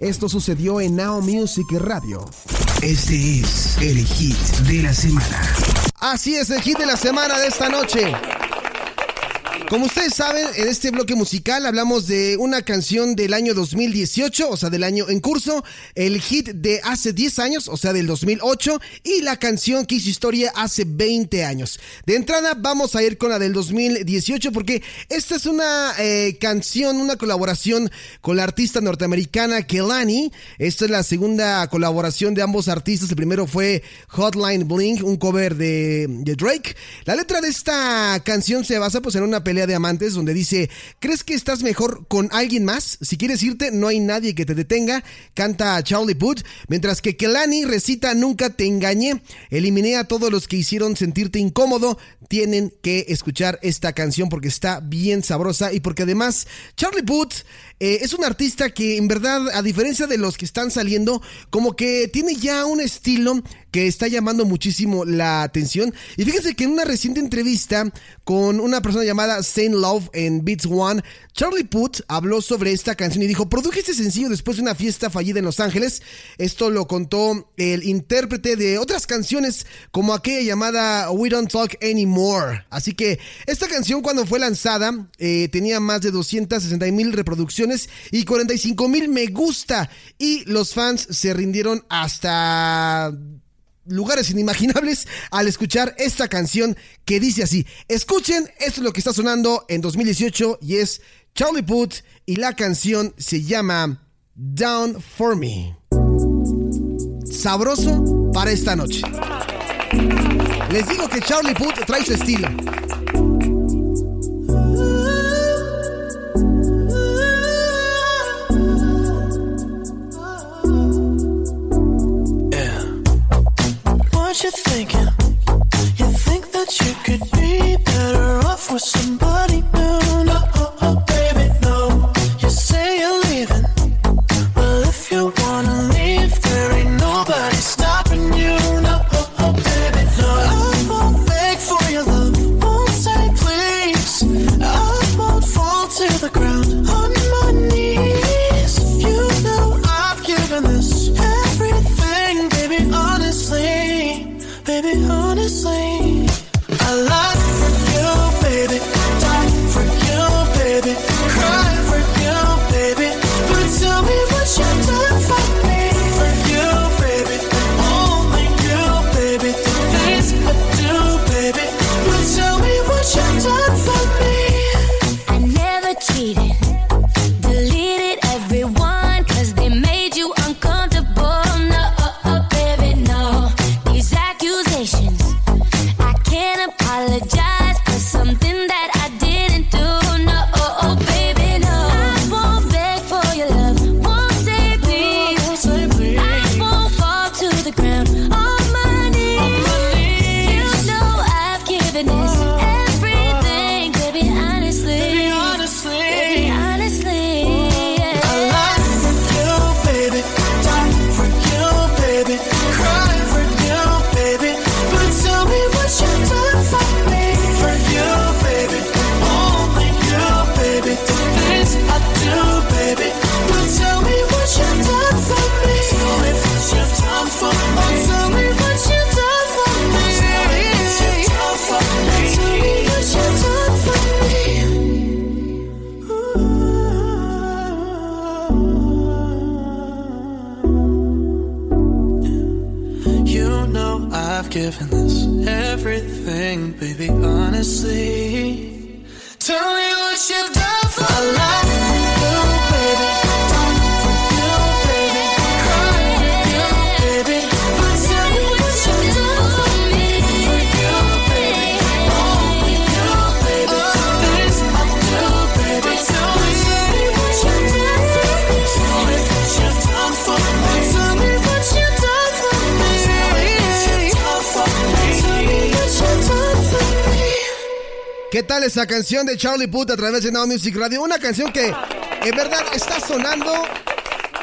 Esto sucedió en Now Music Radio. Este es el hit de la semana. Así es, el hit de la semana de esta noche. Como ustedes saben, en este bloque musical hablamos de una canción del año 2018, o sea, del año en curso, el hit de hace 10 años, o sea, del 2008, y la canción que hizo historia hace 20 años. De entrada, vamos a ir con la del 2018 porque esta es una eh, canción, una colaboración con la artista norteamericana Kelani. Esta es la segunda colaboración de ambos artistas. El primero fue Hotline Bling, un cover de, de Drake. La letra de esta canción se basa pues en una pelea de amantes donde dice, ¿crees que estás mejor con alguien más? Si quieres irte, no hay nadie que te detenga, canta Charlie Puth, mientras que Kelani recita Nunca te engañé, eliminé a todos los que hicieron sentirte incómodo, tienen que escuchar esta canción porque está bien sabrosa y porque además Charlie Puth eh, es un artista que en verdad, a diferencia de los que están saliendo, como que tiene ya un estilo que está llamando muchísimo la atención. Y fíjense que en una reciente entrevista con una persona llamada Saint Love en Beats One, Charlie Puth habló sobre esta canción y dijo, produje este sencillo después de una fiesta fallida en Los Ángeles. Esto lo contó el intérprete de otras canciones como aquella llamada We Don't Talk Anymore. Así que esta canción cuando fue lanzada eh, tenía más de 260 mil reproducciones y 45 mil me gusta. Y los fans se rindieron hasta lugares inimaginables al escuchar esta canción que dice así. Escuchen, esto es lo que está sonando en 2018 y es Charlie Puth y la canción se llama Down for Me. Sabroso para esta noche. Les digo que Charlie Puth trae su estilo. Ground apologize I've given this everything, baby, honestly. Tell me what you've done for I lie ¿Qué tal esa canción de Charlie Puth a través de Now Music Radio? Una canción que en verdad está sonando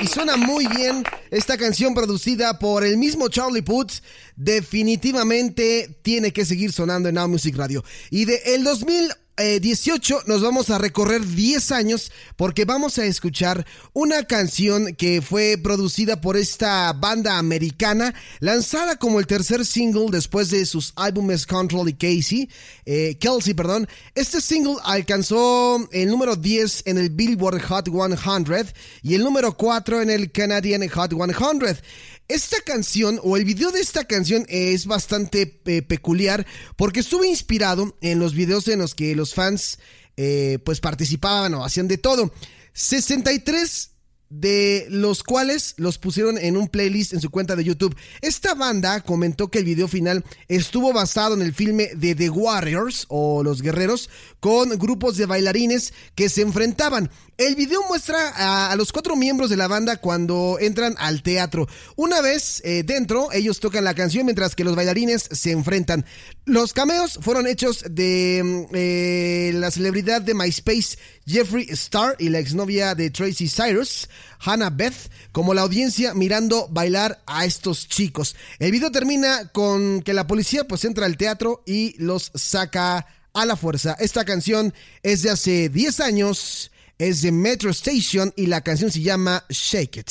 y suena muy bien. Esta canción producida por el mismo Charlie Puth definitivamente tiene que seguir sonando en Now Music Radio. Y de el 2000 18 nos vamos a recorrer 10 años porque vamos a escuchar una canción que fue producida por esta banda americana, lanzada como el tercer single después de sus álbumes Control y Casey, eh, Kelsey, perdón. Este single alcanzó el número 10 en el Billboard Hot 100 y el número 4 en el Canadian Hot 100. Esta canción o el video de esta canción es bastante eh, peculiar porque estuvo inspirado en los videos en los que los fans eh, pues participaban o hacían de todo. 63 de los cuales los pusieron en un playlist en su cuenta de YouTube. Esta banda comentó que el video final estuvo basado en el filme de The Warriors o Los Guerreros con grupos de bailarines que se enfrentaban. El video muestra a, los cuatro miembros de la banda cuando entran al teatro. Una vez eh, dentro, ellos tocan la canción mientras que los bailarines se enfrentan. Los cameos fueron hechos de mm, eh, la celebridad de MySpace Jeffrey Star y la exnovia de Tracy Cyrus, Hannah Beth, como la audiencia mirando bailar a estos chicos. El video termina con que la policía pues entra al teatro y los saca a la fuerza. Esta canción es de hace 10 años, es de Metro Station y la canción se llama Shake It.